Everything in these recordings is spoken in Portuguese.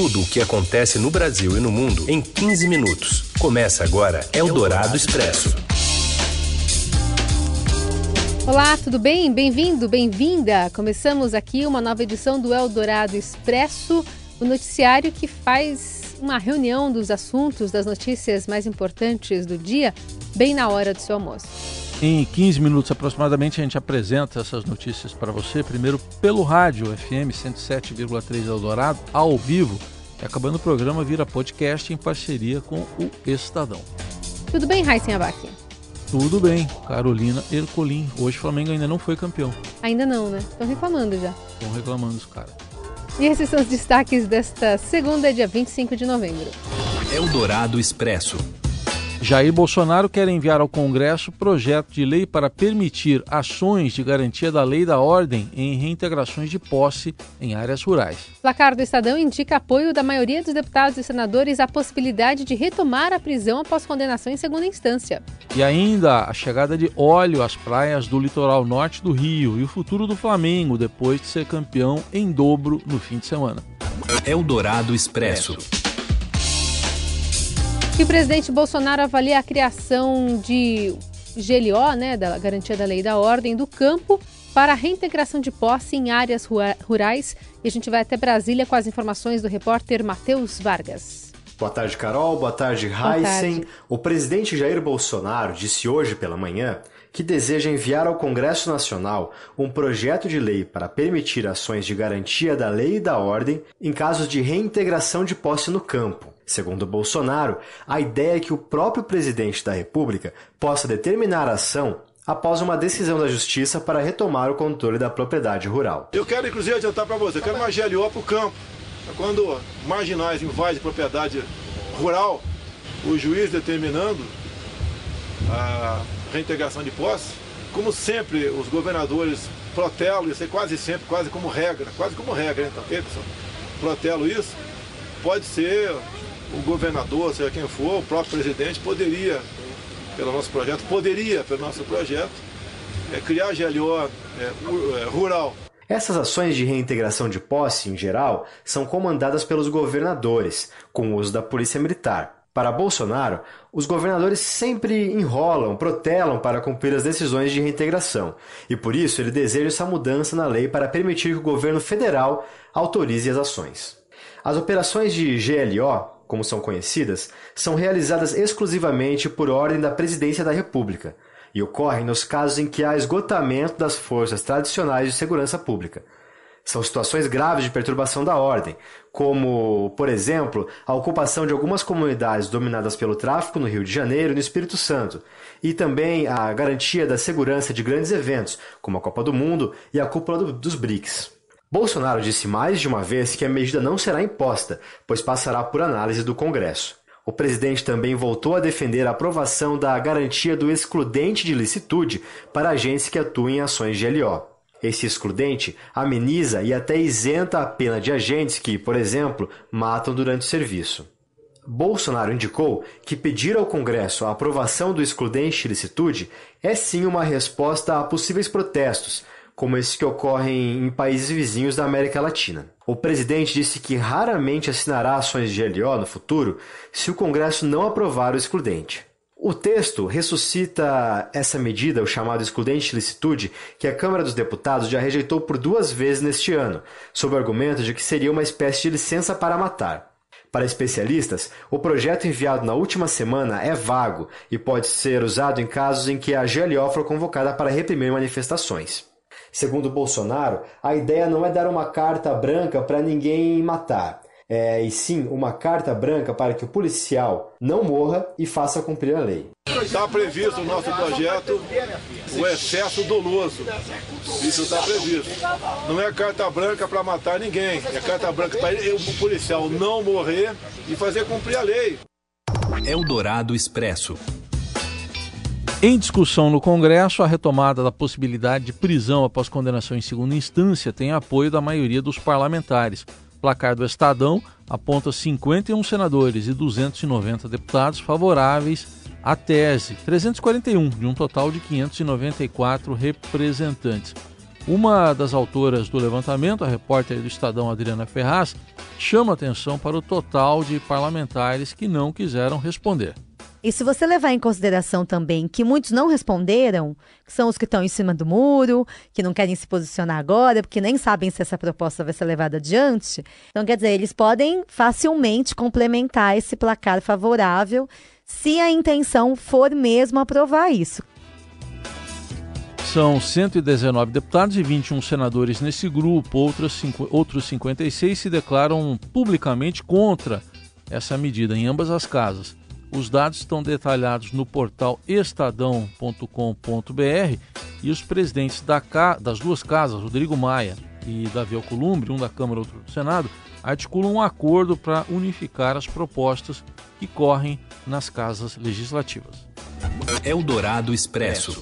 tudo o que acontece no Brasil e no mundo em 15 minutos. Começa agora Eldorado Expresso. Olá, tudo bem? Bem-vindo, bem-vinda. Começamos aqui uma nova edição do Eldorado Expresso, o noticiário que faz uma reunião dos assuntos, das notícias mais importantes do dia, bem na hora do seu almoço. Em 15 minutos aproximadamente, a gente apresenta essas notícias para você, primeiro pelo rádio FM 107,3 Eldorado, ao vivo, e acabando o programa vira podcast em parceria com o Estadão. Tudo bem, Raíssen Abac? Tudo bem, Carolina Ercolim. Hoje o Flamengo ainda não foi campeão. Ainda não, né? Estão reclamando já. Estão reclamando os caras. E esses são os destaques desta segunda, dia 25 de novembro. Eldorado Expresso. Jair Bolsonaro quer enviar ao Congresso projeto de lei para permitir ações de garantia da lei da ordem em reintegrações de posse em áreas rurais. Placar do Estadão indica apoio da maioria dos deputados e senadores à possibilidade de retomar a prisão após condenação em segunda instância. E ainda a chegada de óleo às praias do litoral norte do Rio e o futuro do Flamengo depois de ser campeão em dobro no fim de semana. Eldorado Expresso. E o presidente Bolsonaro avalia a criação de GLO, né, da Garantia da Lei da Ordem, do campo para a reintegração de posse em áreas rurais. E a gente vai até Brasília com as informações do repórter Matheus Vargas. Boa tarde, Carol. Boa tarde, Heisen. O presidente Jair Bolsonaro disse hoje pela manhã que deseja enviar ao Congresso Nacional um projeto de lei para permitir ações de garantia da lei e da ordem em casos de reintegração de posse no campo. Segundo Bolsonaro, a ideia é que o próprio presidente da República possa determinar a ação após uma decisão da Justiça para retomar o controle da propriedade rural. Eu quero, inclusive, adiantar para você, eu quero uma GLO para o campo. Quando marginais invadem propriedade rural, o juiz determinando a reintegração de posse, como sempre os governadores protelam isso, é quase sempre, quase como regra, quase como regra, então, pessoal? Protelo isso, pode ser o governador, seja quem for, o próprio presidente, poderia, pelo nosso projeto, poderia, pelo nosso projeto, é, criar GLO é, é, rural. Essas ações de reintegração de posse, em geral, são comandadas pelos governadores, com o uso da polícia militar. Para Bolsonaro, os governadores sempre enrolam, protelam para cumprir as decisões de reintegração, e por isso ele deseja essa mudança na lei para permitir que o governo federal autorize as ações. As operações de GLO, como são conhecidas, são realizadas exclusivamente por ordem da Presidência da República e ocorrem nos casos em que há esgotamento das forças tradicionais de segurança pública. São situações graves de perturbação da ordem, como, por exemplo, a ocupação de algumas comunidades dominadas pelo tráfico no Rio de Janeiro e no Espírito Santo, e também a garantia da segurança de grandes eventos, como a Copa do Mundo e a cúpula do, dos BRICS. Bolsonaro disse mais de uma vez que a medida não será imposta, pois passará por análise do Congresso. O presidente também voltou a defender a aprovação da garantia do excludente de licitude para agentes que atuem em ações de LO. Esse excludente ameniza e até isenta a pena de agentes que, por exemplo, matam durante o serviço. Bolsonaro indicou que pedir ao Congresso a aprovação do excludente de licitude é sim uma resposta a possíveis protestos, como esses que ocorrem em países vizinhos da América Latina. O presidente disse que raramente assinará ações de GLO no futuro se o Congresso não aprovar o excludente. O texto ressuscita essa medida, o chamado excludente de licitude, que a Câmara dos Deputados já rejeitou por duas vezes neste ano, sob o argumento de que seria uma espécie de licença para matar. Para especialistas, o projeto enviado na última semana é vago e pode ser usado em casos em que a GLO for convocada para reprimir manifestações. Segundo Bolsonaro, a ideia não é dar uma carta branca para ninguém matar, é, e sim uma carta branca para que o policial não morra e faça cumprir a lei. Está previsto no nosso projeto o excesso doloso. Isso está previsto. Não é carta branca para matar ninguém, é carta branca para o policial não morrer e fazer cumprir a lei. Eldorado Expresso. Em discussão no Congresso, a retomada da possibilidade de prisão após condenação em segunda instância tem apoio da maioria dos parlamentares. O placar do Estadão aponta 51 senadores e 290 deputados favoráveis à tese, 341 de um total de 594 representantes. Uma das autoras do levantamento, a repórter do Estadão Adriana Ferraz, chama atenção para o total de parlamentares que não quiseram responder. E se você levar em consideração também que muitos não responderam, que são os que estão em cima do muro, que não querem se posicionar agora, porque nem sabem se essa proposta vai ser levada adiante, então quer dizer, eles podem facilmente complementar esse placar favorável se a intenção for mesmo aprovar isso. São 119 deputados e 21 senadores nesse grupo. Outros, outros 56 se declaram publicamente contra essa medida em ambas as casas. Os dados estão detalhados no portal estadão.com.br e os presidentes da, das duas casas, Rodrigo Maia e Davi Alcolumbre, um da Câmara e outro do Senado, articulam um acordo para unificar as propostas que correm nas casas legislativas. Eldorado Expresso.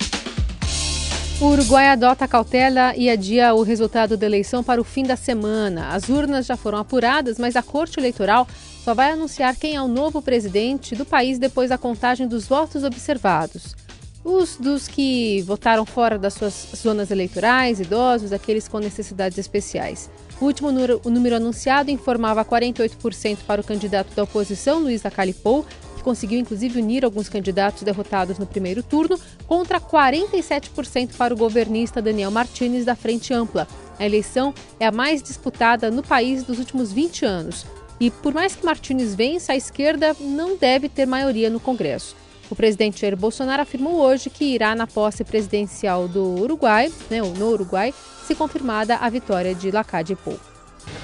O Uruguai adota a cautela e adia o resultado da eleição para o fim da semana. As urnas já foram apuradas, mas a Corte Eleitoral só vai anunciar quem é o novo presidente do país depois da contagem dos votos observados. Os dos que votaram fora das suas zonas eleitorais, idosos, aqueles com necessidades especiais. O último número, o número anunciado informava 48% para o candidato da oposição, Luiz Acalipou, que conseguiu inclusive unir alguns candidatos derrotados no primeiro turno, contra 47% para o governista Daniel Martins da Frente Ampla. A eleição é a mais disputada no país dos últimos 20 anos. E por mais que Martins vença, a esquerda não deve ter maioria no Congresso. O presidente Jair Bolsonaro afirmou hoje que irá na posse presidencial do Uruguai, né, no Uruguai, se confirmada a vitória de Lacade Pou.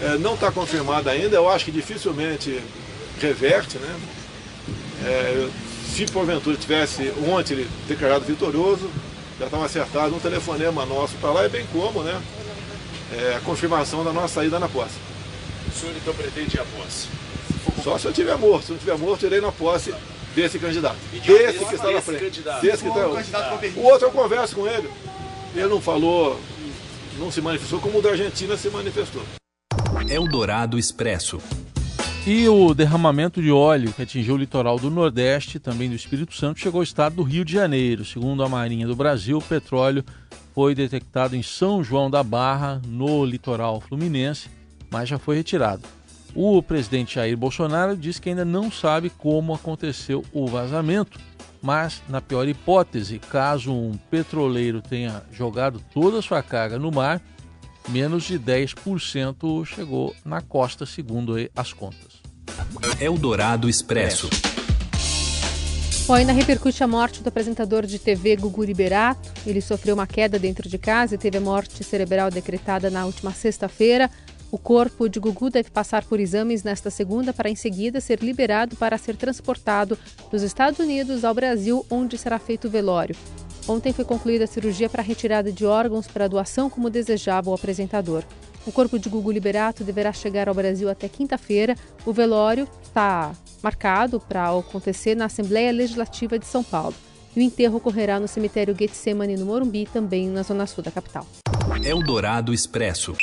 É, não está confirmada ainda, eu acho que dificilmente reverte, né? É, se porventura tivesse ontem ele declarado vitorioso, já estava acertado um telefonema nosso para lá, é bem como, né? É, a confirmação da nossa saída na posse. O senhor então pretende ir à posse? Só se eu tiver morto. Se não tiver morto, irei na posse desse candidato. Desse que está na frente. Desse que está... O outro eu converso com ele. Ele não falou, não se manifestou como o da Argentina se manifestou. Eldorado Expresso. E o derramamento de óleo que atingiu o litoral do Nordeste, também do Espírito Santo, chegou ao estado do Rio de Janeiro. Segundo a Marinha do Brasil, o petróleo foi detectado em São João da Barra, no litoral fluminense, mas já foi retirado. O presidente Jair Bolsonaro disse que ainda não sabe como aconteceu o vazamento, mas, na pior hipótese, caso um petroleiro tenha jogado toda a sua carga no mar, menos de 10% chegou na costa, segundo as contas. Eldorado Expresso. Bom, ainda repercute a morte do apresentador de TV Gugu Liberato. Ele sofreu uma queda dentro de casa e teve a morte cerebral decretada na última sexta-feira. O corpo de Gugu deve passar por exames nesta segunda para em seguida ser liberado para ser transportado dos Estados Unidos ao Brasil, onde será feito o velório. Ontem foi concluída a cirurgia para retirada de órgãos para doação, como desejava o apresentador. O corpo de Gugu Liberato deverá chegar ao Brasil até quinta-feira. O velório está marcado para acontecer na Assembleia Legislativa de São Paulo. E o enterro ocorrerá no cemitério Getsemane, no Morumbi, também na zona sul da capital. Eldorado Expresso.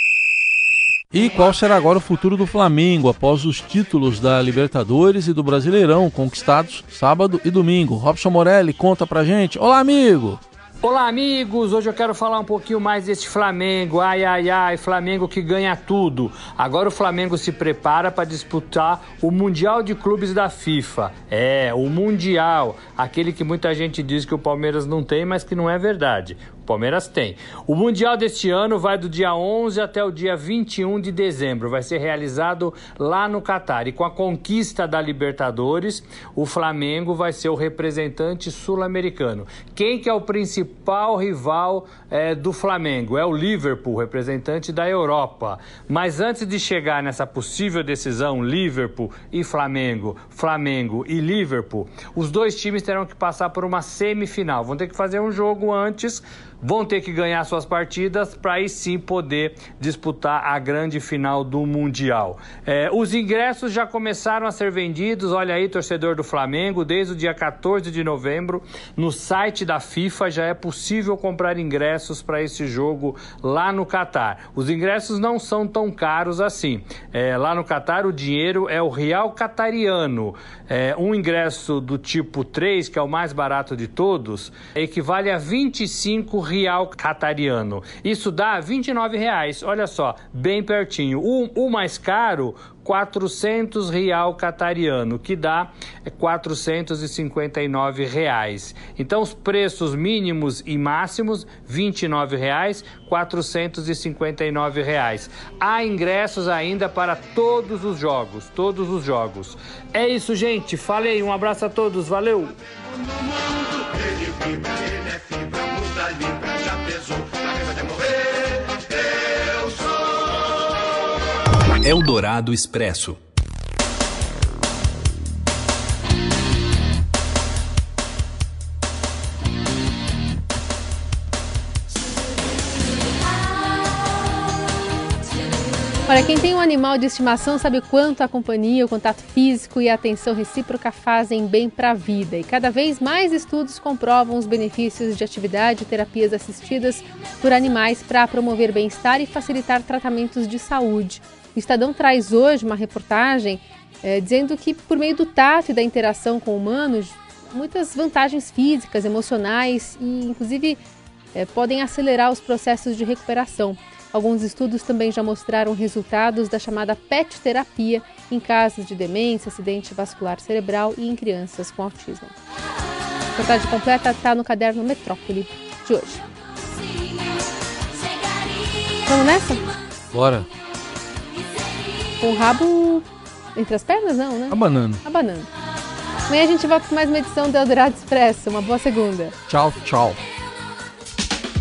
E qual será agora o futuro do Flamengo após os títulos da Libertadores e do Brasileirão conquistados sábado e domingo? Robson Morelli conta pra gente. Olá, amigo! Olá, amigos! Hoje eu quero falar um pouquinho mais desse Flamengo. Ai, ai, ai, Flamengo que ganha tudo. Agora o Flamengo se prepara para disputar o Mundial de Clubes da FIFA. É, o Mundial. Aquele que muita gente diz que o Palmeiras não tem, mas que não é verdade. Palmeiras tem. O Mundial deste ano vai do dia 11 até o dia 21 de dezembro. Vai ser realizado lá no Catar. E com a conquista da Libertadores, o Flamengo vai ser o representante sul-americano. Quem que é o principal rival é, do Flamengo? É o Liverpool, representante da Europa. Mas antes de chegar nessa possível decisão, Liverpool e Flamengo, Flamengo e Liverpool, os dois times terão que passar por uma semifinal. Vão ter que fazer um jogo antes vão ter que ganhar suas partidas para aí sim poder disputar a grande final do Mundial. É, os ingressos já começaram a ser vendidos, olha aí, torcedor do Flamengo, desde o dia 14 de novembro, no site da FIFA já é possível comprar ingressos para esse jogo lá no Catar. Os ingressos não são tão caros assim. É, lá no Catar, o dinheiro é o real catariano. É, um ingresso do tipo 3, que é o mais barato de todos, equivale a 25 real catariano. Isso dá 29 reais. Olha só, bem pertinho. O, o mais caro 400 real catariano, que dá 459 reais. Então os preços mínimos e máximos 29 reais, 459 reais. Há ingressos ainda para todos os jogos, todos os jogos. É isso, gente. Falei, um abraço a todos, valeu. Eldorado Expresso. Olha, quem tem um animal de estimação sabe quanto a companhia, o contato físico e a atenção recíproca fazem bem para a vida. E cada vez mais estudos comprovam os benefícios de atividade e terapias assistidas por animais para promover bem-estar e facilitar tratamentos de saúde. O Estadão traz hoje uma reportagem é, dizendo que, por meio do tato e da interação com humanos, muitas vantagens físicas, emocionais e, inclusive, é, podem acelerar os processos de recuperação. Alguns estudos também já mostraram resultados da chamada PET terapia em casos de demência, acidente vascular cerebral e em crianças com autismo. A reportagem completa está no caderno Metrópole de hoje. Vamos nessa? Bora. Com o rabo entre as pernas, não, né? Abanando. Abanando. Amanhã a gente volta com mais uma edição do Eldorado Expresso. Uma boa segunda. Tchau, tchau.